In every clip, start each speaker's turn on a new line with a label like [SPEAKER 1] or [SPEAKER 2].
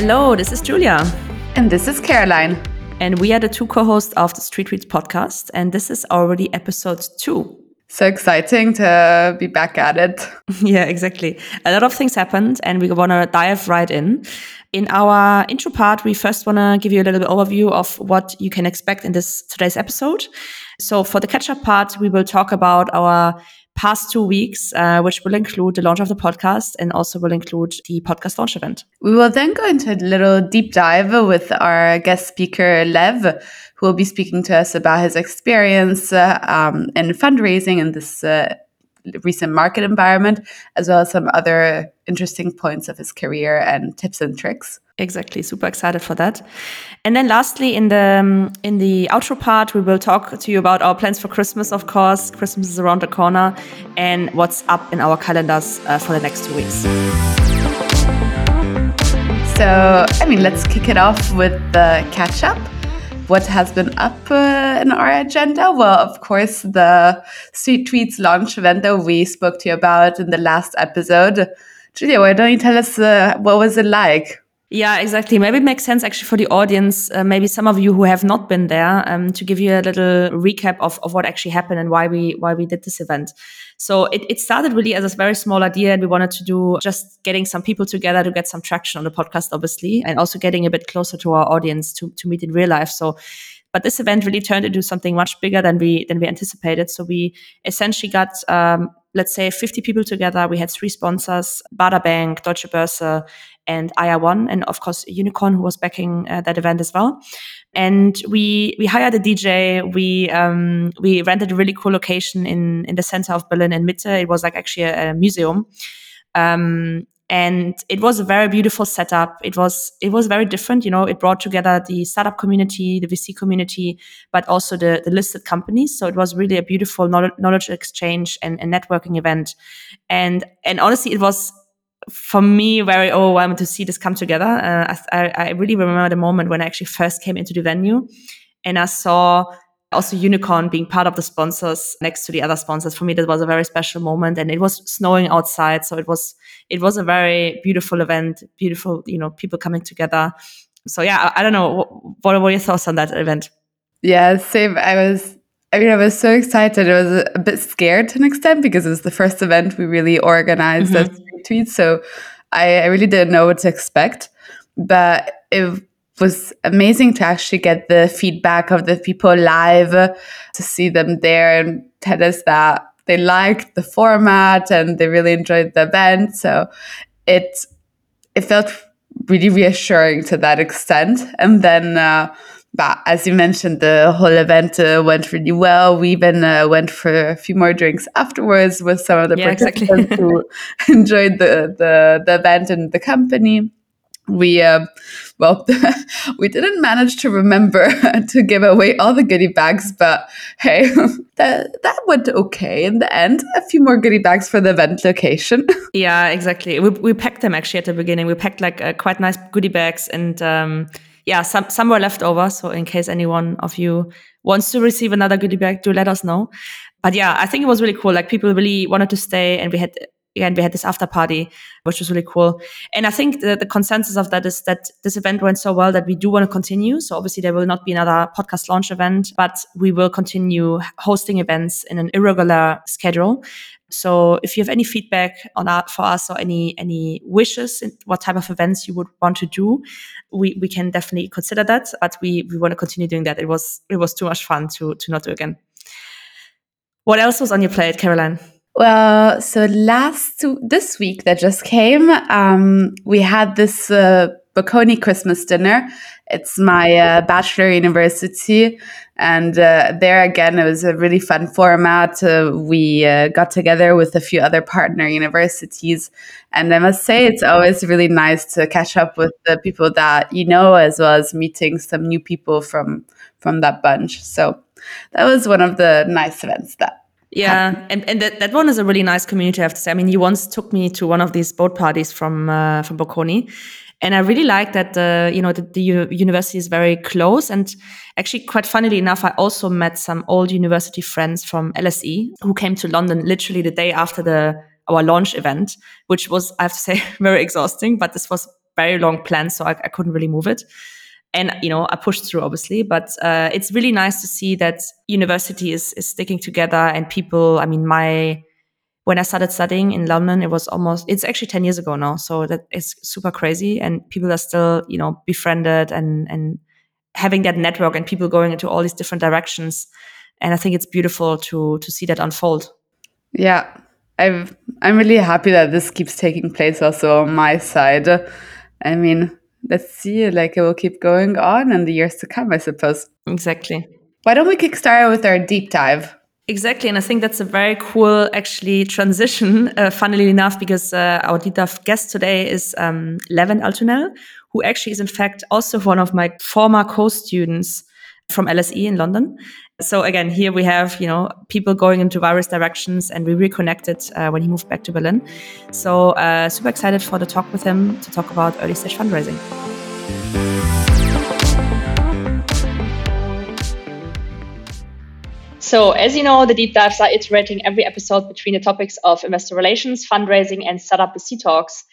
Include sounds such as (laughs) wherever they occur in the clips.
[SPEAKER 1] Hello, this is Julia.
[SPEAKER 2] And this is Caroline.
[SPEAKER 1] And we are the two co hosts of the Street Tweets podcast. And this is already episode two.
[SPEAKER 2] So exciting to be back at it. (laughs)
[SPEAKER 1] yeah, exactly. A lot of things happened, and we want to dive right in. In our intro part, we first want to give you a little bit overview of what you can expect in this today's episode. So for the catch up part, we will talk about our past two weeks, uh, which will include the launch of the podcast and also will include the podcast launch event.
[SPEAKER 2] We will then go into a little deep dive with our guest speaker, Lev, who will be speaking to us about his experience uh, um, in fundraising in this uh, recent market environment, as well as some other interesting points of his career and tips and tricks.
[SPEAKER 1] Exactly, super excited for that. And then lastly, in the um, in the outro part, we will talk to you about our plans for Christmas. Of course, Christmas is around the corner, and what's up in our calendars uh, for the next two weeks.
[SPEAKER 2] So, I mean, let's kick it off with the catch up. What has been up uh, in our agenda? Well, of course, the Street Tweets launch event that we spoke to you about in the last episode. Julia, why don't you tell us uh, what was it like?
[SPEAKER 1] Yeah, exactly. Maybe it makes sense actually for the audience, uh, maybe some of you who have not been there, um, to give you a little recap of, of what actually happened and why we why we did this event. So it, it started really as a very small idea, and we wanted to do just getting some people together to get some traction on the podcast, obviously, and also getting a bit closer to our audience to to meet in real life. So but this event really turned into something much bigger than we than we anticipated. So we essentially got um, let's say 50 people together. We had three sponsors: Baader Bank, Deutsche Börse, and IR1, and of course Unicorn, who was backing uh, that event as well. And we we hired a DJ. We um, we rented a really cool location in in the center of Berlin in Mitte. It was like actually a, a museum. Um, and it was a very beautiful setup. It was it was very different you know it brought together the startup community the vc community but also the, the listed companies. So it was really a beautiful knowledge exchange and, and networking event. And and honestly it was for me very overwhelming to see this come together. Uh, I, I, really remember the moment when I actually first came into the venue and I saw also Unicorn being part of the sponsors next to the other sponsors. For me, that was a very special moment and it was snowing outside. So it was, it was a very beautiful event, beautiful, you know, people coming together. So yeah, I, I don't know. What, what were your thoughts on that event?
[SPEAKER 2] Yeah, same. I was I mean, I was so excited. I was a bit scared to an extent because it was the first event we really organized mm-hmm. as tweets. So I, I really didn't know what to expect. But it was amazing to actually get the feedback of the people live, to see them there and tell us that they liked the format and they really enjoyed the event. So it it felt really reassuring to that extent. And then uh, but as you mentioned, the whole event uh, went really well. We even uh, went for a few more drinks afterwards with some of the yeah, participants exactly. who (laughs) enjoyed the, the, the event and the company. We uh, well, (laughs) we didn't manage to remember (laughs) to give away all the goodie bags, but hey, (laughs) that that went okay in the end. A few more goodie bags for the event location.
[SPEAKER 1] Yeah, exactly. We we packed them actually at the beginning. We packed like uh, quite nice goodie bags and. Um, yeah, some some were left over. So in case anyone of you wants to receive another goodie bag, do let us know. But yeah, I think it was really cool. Like people really wanted to stay, and we had again we had this after party, which was really cool. And I think the, the consensus of that is that this event went so well that we do want to continue. So obviously there will not be another podcast launch event, but we will continue hosting events in an irregular schedule. So if you have any feedback on for us or any any wishes what type of events you would want to do, we, we can definitely consider that. But we, we want to continue doing that. It was it was too much fun to to not do again. What else was on your plate, Caroline?
[SPEAKER 2] Well, so last this week that just came, um, we had this uh, Bocconi Christmas dinner. It's my uh, bachelor university, and uh, there again, it was a really fun format. Uh, we uh, got together with a few other partner universities. And I must say, it's always really nice to catch up with the people that you know, as well as meeting some new people from, from that bunch. So that was one of the nice events that
[SPEAKER 1] yeah, and, and that, that one is a really nice community, I have to say. I mean, you once took me to one of these boat parties from uh, from Bocconi, and I really like that the you know the, the university is very close. And actually, quite funnily enough, I also met some old university friends from LSE who came to London literally the day after the our launch event, which was I have to say (laughs) very exhausting. But this was
[SPEAKER 3] very long plan, so I, I couldn't really move it and you know i pushed through obviously but uh, it's really nice to see that university is, is sticking together and people i mean my when i started studying in london it was almost it's actually 10 years ago now so that is super crazy and people are still you know befriended and and having that network and people going into all these different directions. And i think it's beautiful to to see that unfold.
[SPEAKER 2] Yeah. I i'm really happy that this keeps taking place also on my side. I mean let's see like it will keep going on in the years to come i suppose
[SPEAKER 3] exactly
[SPEAKER 2] why don't we kickstart with our deep dive
[SPEAKER 3] Exactly, and I think that's a very cool, actually, transition. (laughs) Uh, funnily enough, because uh, our deep dive guest today is um, Levent Altunel, who actually is in fact also one of my former co-students from LSE in London. So again, here we have you know people going into various directions, and we reconnected uh, when he moved back to Berlin. So uh, super excited for the talk with him to talk about early stage fundraising. So, as you know, the deep dives are iterating every episode between the topics of investor relations, fundraising, and startup VC talks.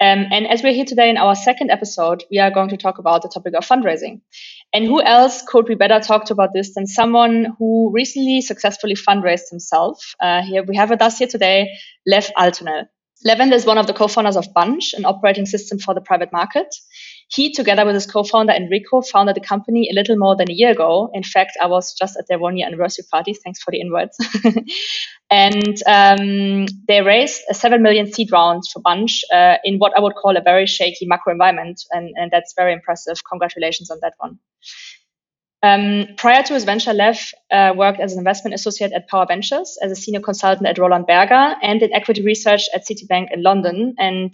[SPEAKER 3] Um, and as we're here today in our second episode, we are going to talk about the topic of fundraising. And who else could we better talk to about this than someone who recently successfully fundraised himself? Uh, here we have with us here today, Lev Altunel. Levent is one of the co-founders of Bunch, an operating system for the private market. He, together with his co-founder Enrico, founded the company a little more than a year ago. In fact, I was just at their one-year anniversary party. Thanks for the invites. (laughs) and um, they raised a seven million seed round for Bunch uh, in what I would call a very shaky macro environment, and, and that's very impressive. Congratulations on that one. Um, prior to his venture, Lev uh, worked as an investment associate at Power Ventures, as a senior consultant at Roland Berger, and in equity research at Citibank in London. And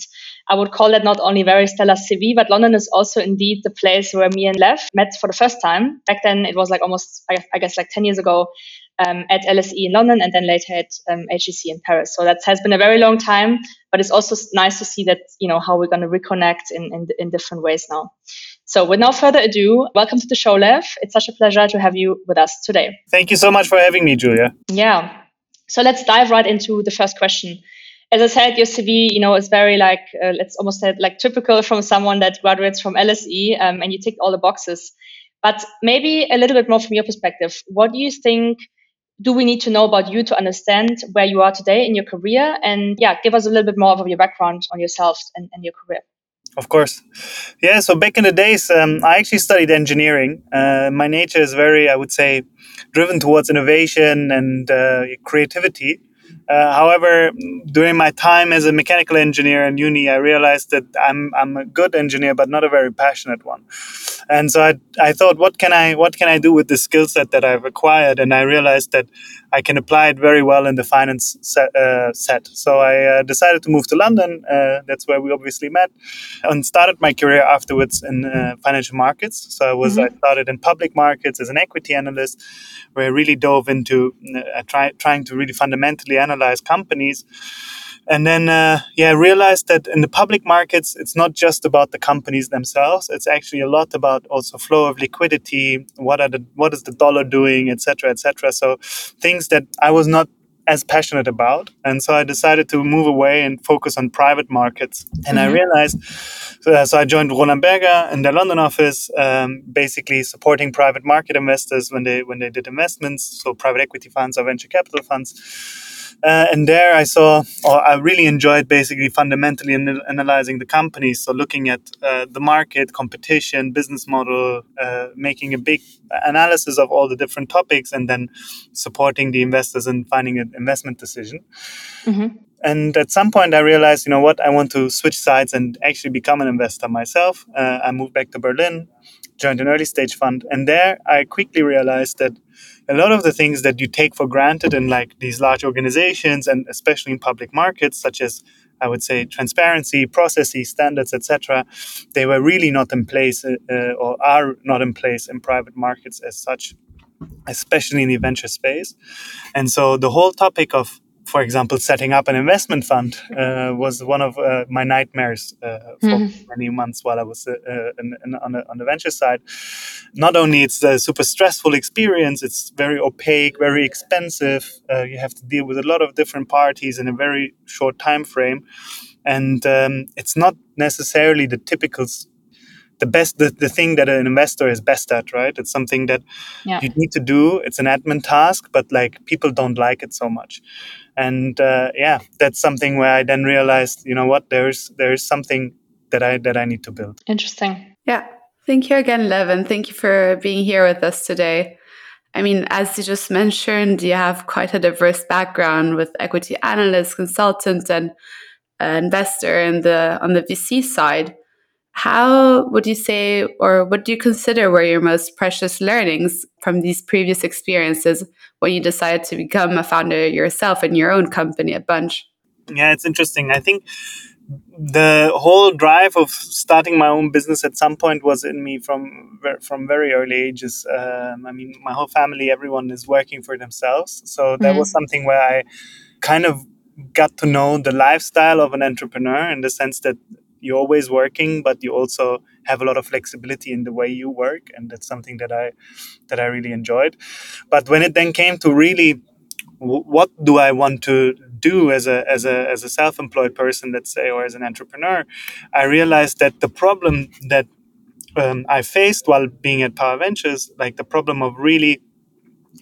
[SPEAKER 3] I would call that not only very stellar CV, but London is also indeed the place where me and Lev met for the first time. Back then, it was like almost, I guess, like 10 years ago um, at LSE in London and then later at um, HEC in Paris. So that has been a very long time, but it's also nice to see that, you know, how we're going to reconnect in, in, in different ways now. So, with no further ado, welcome to the show, Lev. It's such a pleasure to have you with us today.
[SPEAKER 4] Thank you so much for having me, Julia.
[SPEAKER 3] Yeah. So, let's dive right into the first question. As I said, your CV, you know, is very like, uh, let's almost say like typical from someone that graduates from LSE um, and you ticked all the boxes. But maybe a little bit more from your perspective. What do you think do we need to know about you to understand where you are today in your career? And yeah, give us a little bit more of your background on yourself and, and your career.
[SPEAKER 4] Of course. Yeah, so back in the days, um, I actually studied engineering. Uh, my nature is very, I would say, driven towards innovation and uh, creativity. Uh, however, during my time as a mechanical engineer in uni, I realized that I'm, I'm a good engineer, but not a very passionate one. And so I, I thought, what can I what can I do with the skill set that I've acquired? And I realized that I can apply it very well in the finance set. Uh, set. So I uh, decided to move to London. Uh, that's where we obviously met, and started my career afterwards in uh, financial markets. So I was mm-hmm. I started in public markets as an equity analyst, where I really dove into uh, try, trying to really fundamentally analyze companies and then uh, yeah i realized that in the public markets it's not just about the companies themselves. It's actually a lot about also flow of liquidity what are the what is the dollar doing etc etc so things that i was not as passionate about. And so i decided to move away and focus on private markets. And mm-hmm. i realized uh, so i joined roland berger in their london office um, basically supporting private market investors when they when they did investments so private equity funds or venture capital funds uh, and there I saw, or I really enjoyed basically fundamentally an- analyzing the companies. So looking at uh, the market, competition, business model, uh, making a big analysis of all the different topics, and then supporting the investors in finding an investment decision. Mm-hmm. And at some point, I realized, you know what, I want to switch sides and actually become an investor myself. Uh, I moved back to Berlin, joined an early stage fund, and there I quickly realized that a lot of the things that you take for granted in like these large organizations and especially in public markets such as i would say transparency processes standards etc they were really not in place uh, uh, or are not in place in private markets as such especially in the venture space. And so the whole topic of for example, setting up an investment fund uh, was one of uh, my nightmares uh, for mm-hmm. many months while I was uh, uh, in, in, on, the, on, the, venture side. Not only it's a super stressful experience, it's very opaque, very expensive. Uh, you have to deal with a lot of different parties in a very short time frame. and um, it's not necessarily the typical the best the, the thing that an investor is best at right it's something that yeah. you need to do it's an admin task but like people don't like it so much and uh, yeah that's something where i then realized you know what there's there's something that i that i need to build.
[SPEAKER 1] Interesting.
[SPEAKER 2] Yeah. Thank you again Levent. Thank you for being here with us today. I mean, as you just mentioned, you have quite a diverse background with equity analyst, consultant, and uh, investor in the on the VC side. How would you say, or what do you consider were your most precious learnings from these previous experiences when you decided to become a founder yourself in your own company at Bunch?
[SPEAKER 4] Yeah, it's interesting. I think the whole drive of starting my own business at some point was in me from from very early ages. Um, I mean, my whole family, everyone is working for themselves, so that mm. was something where I kind of got to know the lifestyle of an entrepreneur in the sense that you're always working, but you also have a lot of flexibility in the way you work, and that's something that I that I really enjoyed. But when it then came to really what do I want to do as a as a as a self-employed person, let's say, or as an entrepreneur, I realized that the problem that um, I faced while being at Power Ventures, like the problem of really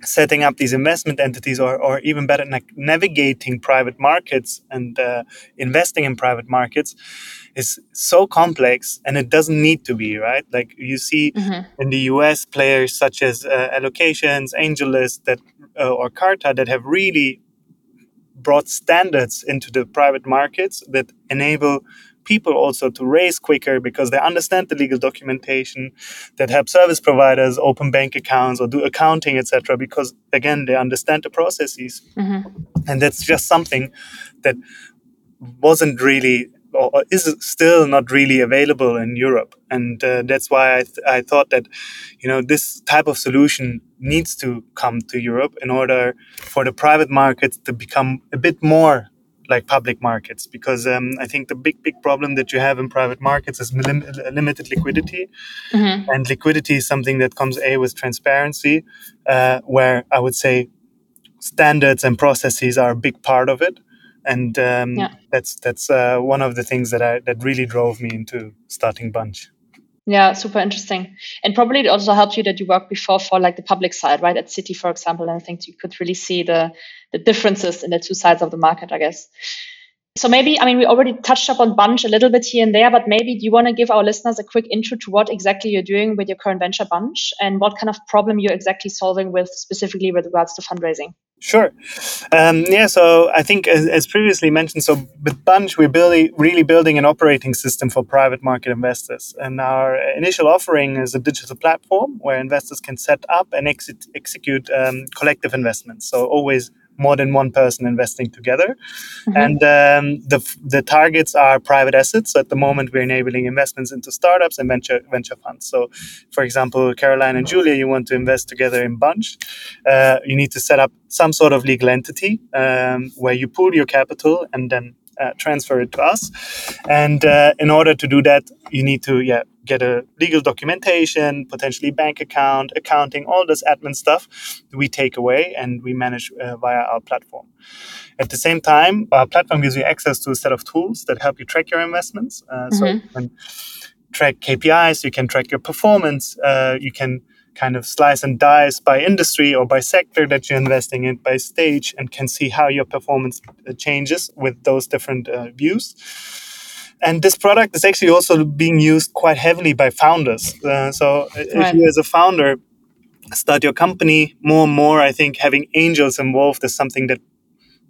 [SPEAKER 4] setting up these investment entities or, or even better like navigating private markets and uh, investing in private markets is so complex and it doesn't need to be right like you see mm-hmm. in the us players such as uh, allocations AngelList that uh, or carta that have really brought standards into the private markets that enable people also to raise quicker because they understand the legal documentation that help service providers open bank accounts or do accounting etc because again they understand the processes mm-hmm. and that's just something that wasn't really or is still not really available in Europe. And uh, that's why I, th- I thought that, you know, this type of solution needs to come to Europe in order for the private markets to become a bit more like public markets. Because um, I think the big, big problem that you have in private markets is lim- limited liquidity. Mm-hmm. And liquidity is something that comes A with transparency, uh, where I would say standards and processes are a big part of it and um, yeah. that's that's uh, one of the things that I that really drove me into starting Bunch.
[SPEAKER 1] Yeah, super interesting, and probably it also helped you that you worked before for like the public side, right? At Citi, for example, and I think you could really see the the differences in the two sides of the market, I guess. So maybe, I mean, we already touched up on Bunch a little bit here and there, but maybe do you want to give our listeners a quick intro to what exactly you're doing with your current venture Bunch and what kind of problem you're exactly solving with specifically with regards to fundraising?
[SPEAKER 4] Sure. Um, yeah, so I think as, as, previously mentioned, so with Bunch, we're really building an operating system for private market investors. And our initial offering is a digital platform where investors can set up and execute um, collective investments. So always more than one person investing together. Mm-hmm. And um, the, the targets are private assets. So at the moment, we're enabling investments into startups and venture venture funds. So, for example, Caroline and Julia, you want to invest together in Bunch. Uh, you need to set up some sort of legal entity um, where you pool your capital and then uh, transfer it to us. And uh, in order to do that, you need to yeah get a legal documentation, potentially bank account, accounting, all this admin stuff we take away and we manage uh, via our platform. At the same time, our platform gives you access to a set of tools that help you track your investments. Uh, mm-hmm. So you can track KPIs, you can track your performance, uh, you can kind of slice and dice by industry or by sector that you're investing in, by stage, and can see how your performance uh, changes with those different uh, views. And this product is actually also being used quite heavily by founders. Uh, so right. if you, as a founder, start your company more and more, I think having angels involved is something that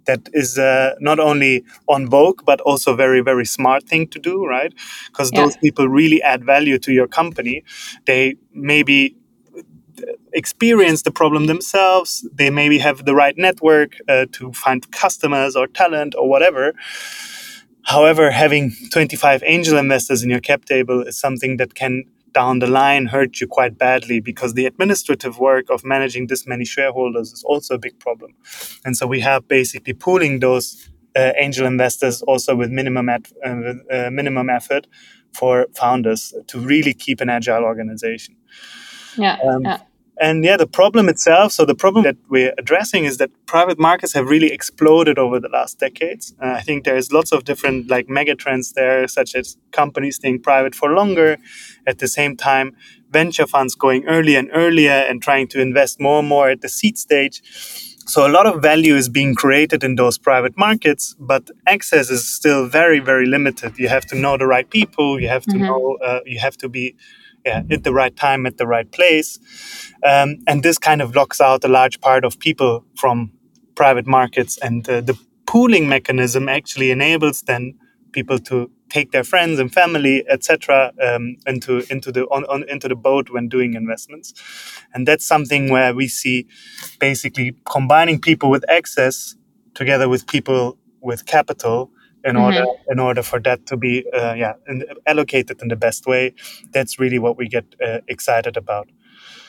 [SPEAKER 4] that is uh, not only on vogue but also very very smart thing to do right because yeah. those people really add value to your company they maybe experience the problem themselves. They maybe have the right network uh, to find customers or talent or whatever. However, having 25 angel investors in your cap table is something that can down the line hurt you quite badly because the administrative work of managing this many shareholders is also a big problem. And so we have basically pooling those uh, angel investors also with minimum at, uh, with, uh, minimum effort for founders to really keep an agile organization.
[SPEAKER 1] Yeah, um, yeah.
[SPEAKER 4] And yeah, the problem itself. So the problem that we're addressing is that private markets have really exploded over the last decades. Uh, I think there's lots of different like megatrends there, such as companies staying private for longer. At the same time, venture funds going earlier and earlier and trying to invest more and more at the seed stage. So a lot of value is being created in those private markets, but access is still very, very limited. You have to know the right people. You have to mm-hmm. know. Uh, you have to be yeah, at the right time, at the right place. Um, and this kind of locks out a large part of people from private markets. And uh, the pooling mechanism actually enables then people to take their friends and family, etc., um, into into the on, on, into the boat when doing investments, and that's something where we see basically combining people with access together with people with capital in mm-hmm. order in order for that to be uh, yeah in, allocated in the best way. That's really what we get uh, excited about.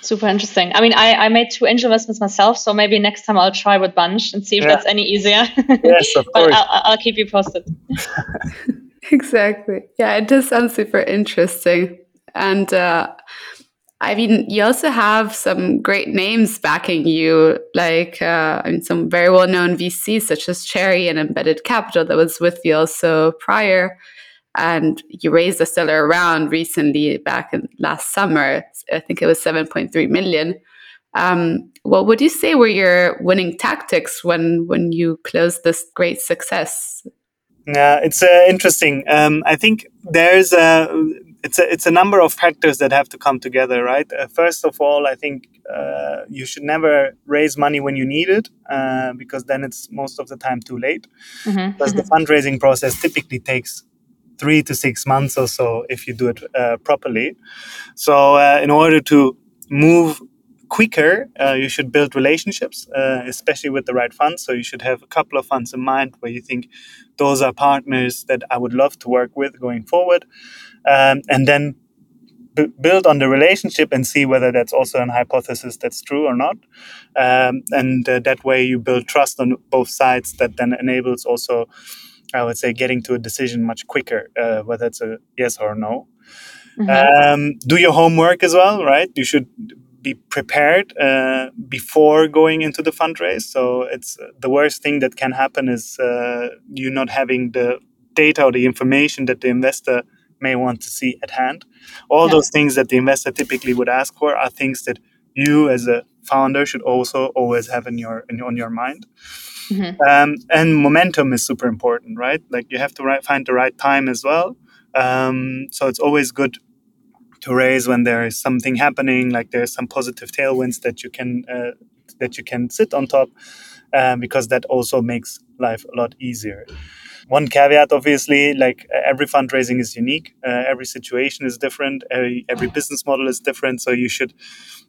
[SPEAKER 3] Super interesting. I mean, I, I made two angel investments myself, so maybe next time I'll try with Bunch and see if yeah. that's any easier. (laughs)
[SPEAKER 4] Yes, of (laughs) course.
[SPEAKER 3] I'll, I'll keep you posted. (laughs)
[SPEAKER 2] exactly. Yeah, it does sound super interesting. And uh, I mean, you also have some great names backing you, like uh, I mean, some very well known VCs such as Cherry and Embedded Capital that was with you also prior. And you raised a stellar round recently back in last summer. I think it was 7.3 million. Um, what would you say were your winning tactics when when you closed this great success?
[SPEAKER 4] Yeah, it's uh, interesting. Um, I think there's a it's a it's a number of factors that have to come together, right? Uh, first of all, I think uh, you should never raise money when you need it, uh, because then it's most of the time too late. Mm-hmm. Because the fundraising process typically takes three to six months or so if you do it uh, properly. So, uh, in order to move quicker, uh, you should build relationships, uh, especially with the right funds. So you should have a couple of funds in mind where you think those are partners that I would love to work with going forward, um, and then b- build on the relationship and see whether that's also an hypothesis that's true or not. Um, and uh, that way you build trust on both sides. That then enables also. I would say getting to a decision much quicker, uh, whether it's a yes or no. Mm-hmm. Um, do your homework as well, right? You should be prepared uh, before going into the fundraise. So it's uh, the worst thing that can happen is uh, you not having the data or the information that the investor may want to see at hand. All yeah. those things that the investor typically would ask for are things that you as a founder should also always have in your in, on your mind. Mm-hmm. Um, and momentum is super important, right? Like you have to right, find the right time as well. Um, so it's always good to raise when there is something happening, like there's some positive tailwinds that you can uh, that you can sit on top, uh, because that also makes life a lot easier. One caveat, obviously, like every fundraising is unique, uh, every situation is different, every, every business model is different. So you should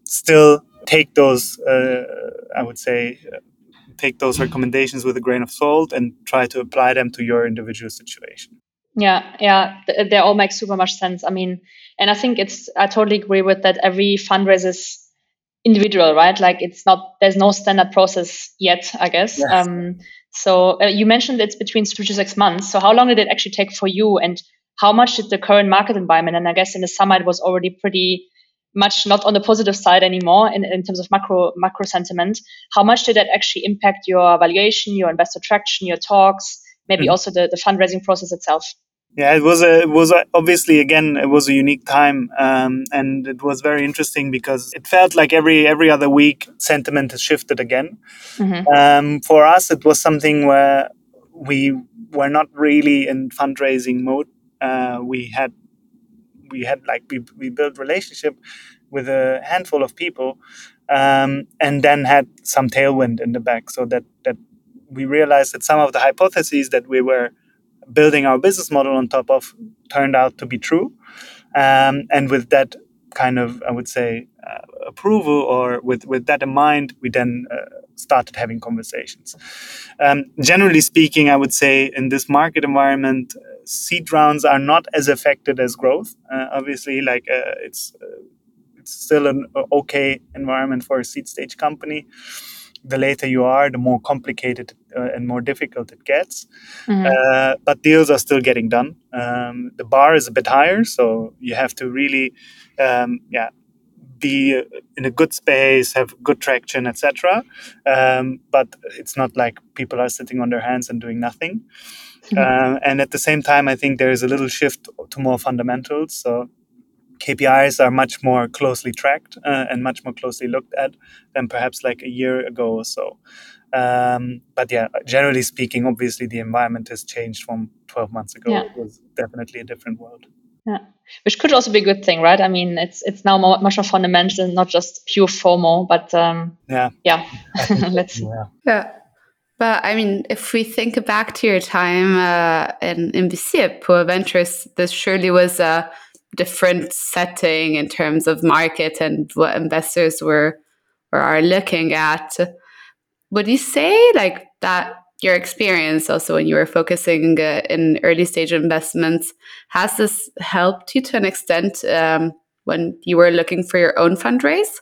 [SPEAKER 4] still take those, uh, I would say, uh, take those recommendations with a grain of salt and try to apply them to your individual situation.
[SPEAKER 3] Yeah, yeah, they all make super much sense. I mean, and I think it's I totally agree with that. Every fundraiser is individual, right? Like it's not there's no standard process yet, I guess. Yes. Um, so uh, you mentioned it's between three to six months. So how long did it actually take for you, and how much did the current market environment? And I guess in the summer it was already pretty much not on the positive side anymore in, in terms of macro macro sentiment. How much did that actually impact your valuation, your investor traction, your talks, maybe mm-hmm. also the, the fundraising process itself?
[SPEAKER 4] Yeah, it was a it was a, obviously again it was a unique time, um, and it was very interesting because it felt like every every other week sentiment has shifted again. Mm-hmm. Um, for us, it was something where we were not really in fundraising mode. Uh, we had we had like we, we built relationship with a handful of people, um, and then had some tailwind in the back, so that that we realized that some of the hypotheses that we were building our business model on top of turned out to be true. Um, and with that kind of, I would say, uh, approval or with, with that in mind, we then uh, started having conversations. Um, generally speaking, I would say in this market environment, uh, seed rounds are not as affected as growth. Uh, obviously, like uh, it's uh, it's still an okay environment for a seed stage company the later you are, the more complicated uh, and more difficult it gets. Mm-hmm. Uh, but deals are still getting done. Um, the bar is a bit higher, so you have to really, um, yeah, be in a good space, have good traction, etc. Um, but it's not like people are sitting on their hands and doing nothing. Mm-hmm. Uh, and at the same time, I think there is a little shift to more fundamentals. So KPIs are much more closely tracked uh, and much more closely looked at than perhaps like a year ago or so. Um, but yeah, generally speaking, obviously the environment has changed from 12 months ago. Yeah. It was definitely a different world.
[SPEAKER 3] Yeah, which could also be a good thing, right? I mean, it's it's now more, much more fundamental, not just pure FOMO. But um,
[SPEAKER 4] yeah,
[SPEAKER 3] yeah, (laughs) let's see.
[SPEAKER 2] Yeah. yeah. But I mean, if we think back to your time uh, in in VC at Pure Ventures, this surely was a different setting in terms of market and what investors were or are looking at. Would you say like that your experience also when you were focusing uh, in early stage investments has this helped you to an extent um, when you were looking for your own fundraise?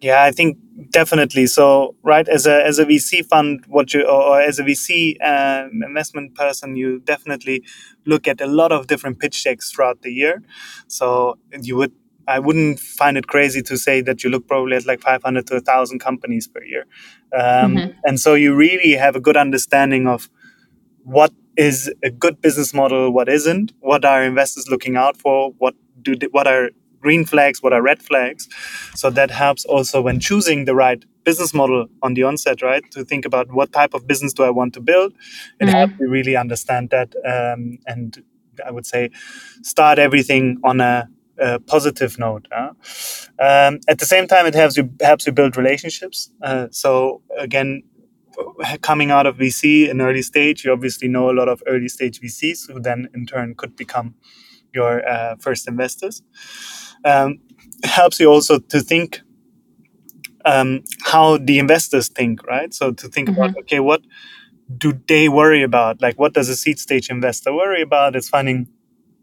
[SPEAKER 4] Yeah, I think definitely. So, right, as a as a VC fund, what you or as a VC um, investment person, you definitely look at a lot of different pitch decks throughout the year. So you would, I wouldn't find it crazy to say that you look probably at like 500 to 1,000 companies per year, um, mm-hmm. and so you really have a good understanding of what is a good business model, what isn't, what are investors looking out for, what do what are green flags, what are red flags. So that helps also when choosing the right business model on the onset, right? To think about what type of business do I want to build. It mm-hmm. helps you really understand that um, and I would say start everything on a, positive note. Uh? Um, at the same time, it helps you helps you build relationships. Uh, so again, coming out of VC in early stage, you obviously know a lot of early stage VCs who then in turn could become your uh, first investors um, helps you also to think um, how the investors think, right? So to think mm-hmm. about, okay, what do they worry about? Like, what does a seed stage investor worry about? It's finding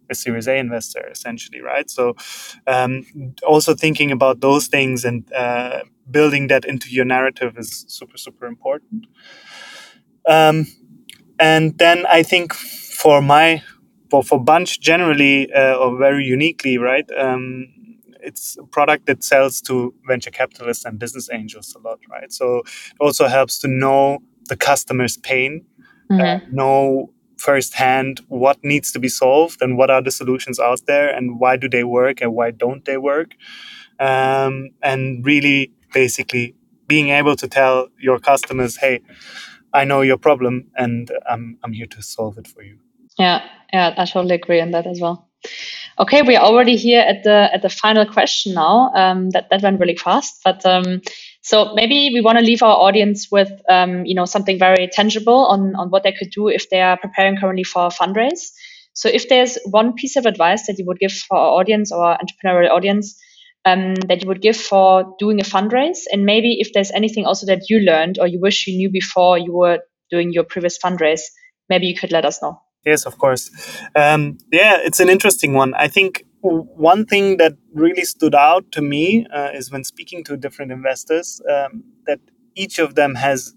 [SPEAKER 4] a Series A investor, essentially, right? So um, also thinking about those things and uh, building that into your narrative is super, super important. Um, and then I think for my for for Bunch generally uh, or very uniquely, right? Um, it's a product that sells to venture capitalists and business angels a lot, right? So it also helps to know the customer's pain, uh, mm-hmm. uh, know firsthand what needs to be solved and what are the solutions out there and why do they work and why don't they work, um, and really basically being able to tell your customers, hey, I know your problem and I'm, I'm here to solve it for you.
[SPEAKER 3] Yeah, yeah, I totally agree on that as well. Okay, we're already here at the at the final question now. Um, that that went really fast, but um, so maybe we want to leave our audience with um, you know something very tangible on on what they could do if they are preparing currently for a fundraise. So if there's one piece of advice that you would give for our audience or entrepreneurial audience um, that you would give for doing a fundraise, and maybe if there's anything also that you learned or you wish you knew before you were doing your previous fundraise, maybe you could let us know.
[SPEAKER 4] Yes, of course. Um, yeah, it's an interesting one. I think one thing that really stood out to me uh, is when speaking to different investors um, that each of them has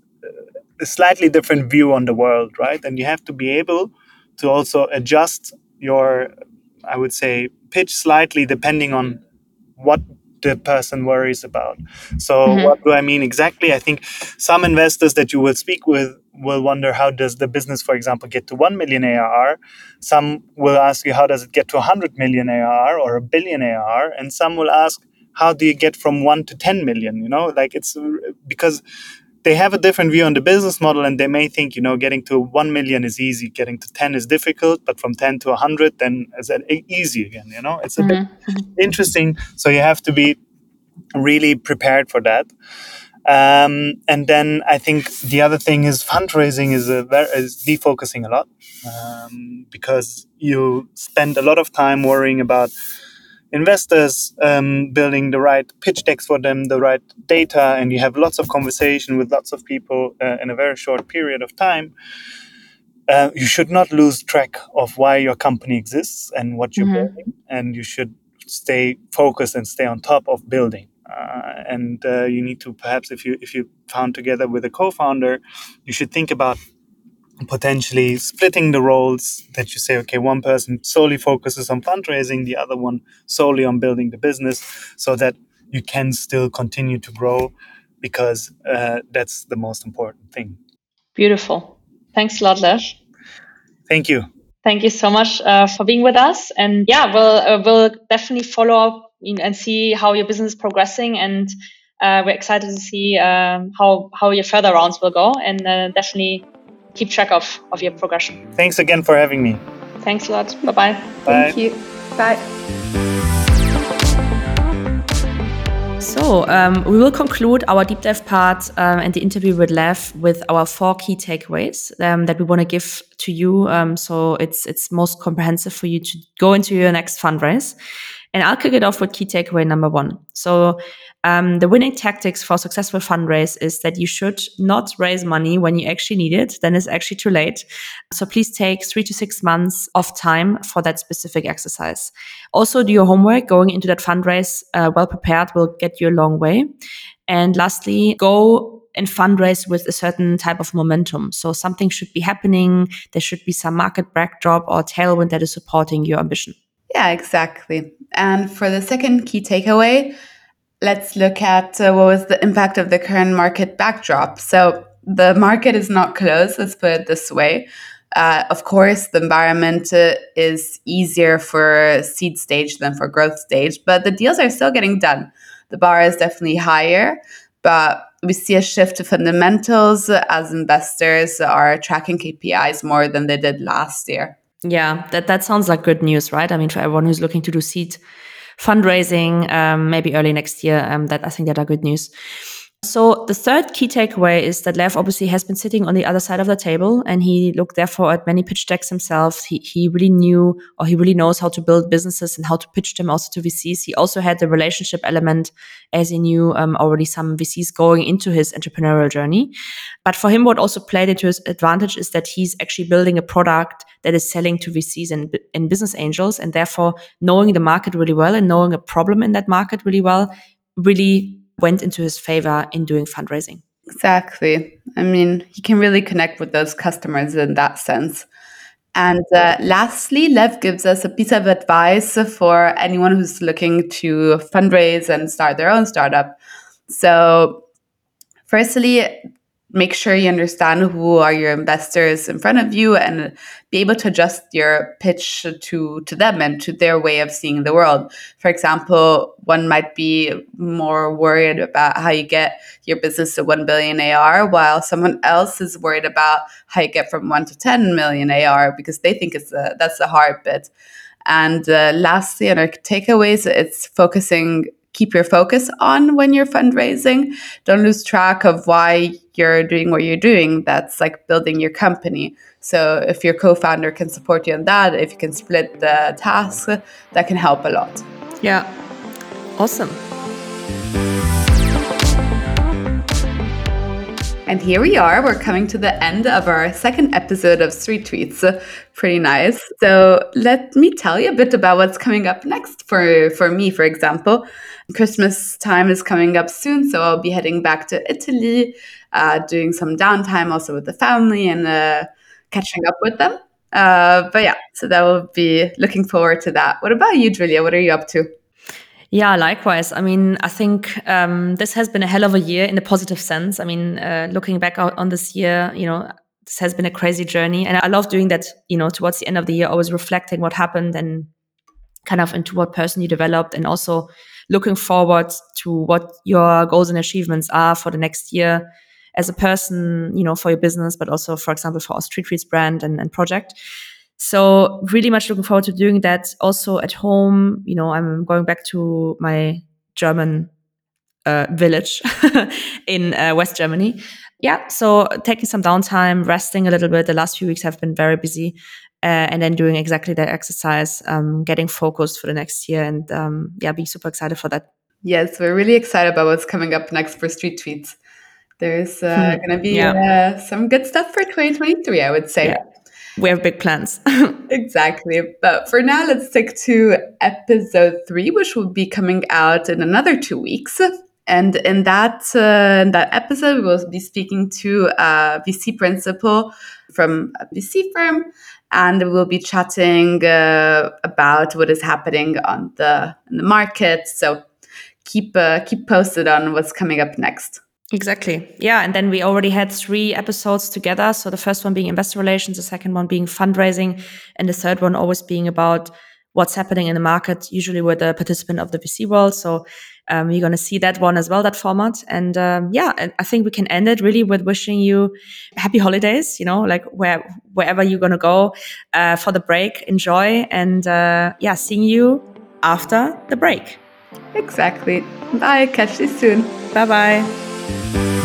[SPEAKER 4] a slightly different view on the world, right? And you have to be able to also adjust your, I would say, pitch slightly depending on what the person worries about. So, mm-hmm. what do I mean exactly? I think some investors that you will speak with will wonder how does the business, for example, get to 1 million ARR. Some will ask you, how does it get to 100 million ARR or a billion ARR? And some will ask, how do you get from 1 to 10 million? You know, like it's because they have a different view on the business model and they may think, you know, getting to 1 million is easy, getting to 10 is difficult, but from 10 to 100, then is that easy again? You know, it's a mm-hmm. bit interesting. So you have to be really prepared for that. Um, and then I think the other thing is fundraising is a very, is defocusing a lot um, because you spend a lot of time worrying about investors um, building the right pitch decks for them, the right data, and you have lots of conversation with lots of people uh, in a very short period of time. Uh, you should not lose track of why your company exists and what you're mm-hmm. building, and you should stay focused and stay on top of building. Uh, and uh, you need to perhaps if you if you found together with a co-founder you should think about potentially splitting the roles that you say okay one person solely focuses on fundraising the other one solely on building the business so that you can still continue to grow because uh, that's the most important thing.
[SPEAKER 3] Beautiful. Thanks a lot, Lev.
[SPEAKER 4] Thank you.
[SPEAKER 3] Thank you so much uh, for being with us. And yeah, we'll uh, we'll definitely follow up and see how your business is progressing. And uh, we're excited to see um, how how your further rounds will go. And uh, definitely keep track of of your progression.
[SPEAKER 4] Thanks again for having me.
[SPEAKER 3] Thanks a lot. Bye-bye.
[SPEAKER 4] Bye.
[SPEAKER 2] Thank you. Bye.
[SPEAKER 1] So um, we will conclude our deep dive part um, and the interview with Lev with our four key takeaways um, that we want to give to you. Um, so it's it's most comprehensive for you to go into your next fundraise. And I'll kick it off with key takeaway number one. So um, the winning tactics for successful fundraise is that you should not raise money when you actually need it. Then it's actually too late. So please take three to six months of time for that specific exercise. Also, do your homework. Going into that fundraise uh, well prepared will get you a long way. And lastly, go and fundraise with a certain type of momentum. So something should be happening. There should be some market backdrop or tailwind that is supporting your ambition.
[SPEAKER 2] Yeah, exactly. And for the second key takeaway, let's look at uh, what was the impact of the current market backdrop. So the market is not closed, let's put it this way. Uh, of course, the environment uh, is easier for seed stage than for growth stage, but the deals are still getting done. The bar is definitely higher, but we see a shift to fundamentals as investors are tracking KPIs more than they did last year.
[SPEAKER 1] Yeah, that, that sounds like good news, right? I mean, for everyone who's looking to do seed fundraising, um, maybe early next year, um, that I think that are good news. So the third key takeaway is that Lev obviously has been sitting on the other side of the table and he looked therefore at many pitch decks himself. He, he really knew or he really knows how to build businesses and how to pitch them also to VCs. He also had the relationship element as he knew um, already some VCs going into his entrepreneurial journey. But for him, what also played into his advantage is that he's actually building a product that is selling to VCs and, and business angels. And therefore knowing the market really well and knowing a problem in that market really well really went into his favor in doing fundraising.
[SPEAKER 2] Exactly. I mean, he can really connect with those customers in that sense. And uh, lastly, Lev gives us a piece of advice for anyone who's looking to fundraise and start their own startup. So, firstly, make sure you understand who are your investors in front of you and be able to adjust your pitch to to them and to their way of seeing the world. For example one might be more worried about how you get your business to 1 billion AR while someone else is worried about how you get from 1 to 10 million AR because they think it's a, that's the hard bit. And uh, lastly on our takeaways it's focusing keep your focus on when you're fundraising. Don't lose track of why you're doing what you're doing. That's like building your company. So if your co-founder can support you on that, if you can split the task, that can help a lot.
[SPEAKER 1] Yeah. Awesome.
[SPEAKER 2] And here we are. We're coming to the end of our second episode of Street Tweets. Pretty nice. So let me tell you a bit about what's coming up next for, for me, for example. Christmas time is coming up soon, so I'll be heading back to Italy, uh, doing some downtime also with the family and uh, catching up with them. Uh, but yeah, so that will be looking forward to that. What about you, Julia? What are you up to?
[SPEAKER 1] Yeah, likewise. I mean, I think um, this has been a hell of a year in a positive sense. I mean, uh, looking back on this year, you know, this has been a crazy journey, and I love doing that. You know, towards the end of the year, always reflecting what happened and kind of into what person you developed, and also looking forward to what your goals and achievements are for the next year as a person, you know, for your business, but also, for example, for our Street Tweets brand and, and project. So really much looking forward to doing that also at home. You know, I'm going back to my German uh, village (laughs) in uh, West Germany. Yeah, so taking some downtime, resting a little bit. The last few weeks have been very busy, uh, and then doing exactly that exercise, um, getting focused for the next year, and um, yeah, being super excited for that.
[SPEAKER 2] Yes, we're really excited about what's coming up next for Street Tweets. There's uh, hmm. going to be yeah. uh, some good stuff for 2023, I would say. Yeah
[SPEAKER 1] we have big plans. (laughs)
[SPEAKER 2] exactly. But for now, let's stick to episode three, which will be coming out in another two weeks. And in that uh, in that episode, we will be speaking to a VC principal from a VC firm, and we'll be chatting uh, about what is happening on the in the market. So keep uh, keep posted on what's coming up next.
[SPEAKER 1] Exactly. Yeah. And then we already had three episodes together. So the first one being investor relations, the second one being fundraising, and the third one always being about what's happening in the market, usually with a participant of the VC world. So um, you're going to see that one as well, that format. And um, yeah, I think we can end it really with wishing you happy holidays, you know, like where, wherever you're going to go uh, for the break, enjoy. And uh, yeah, seeing you after the break.
[SPEAKER 2] Exactly. Bye. Catch you soon.
[SPEAKER 1] Bye bye. Thank you.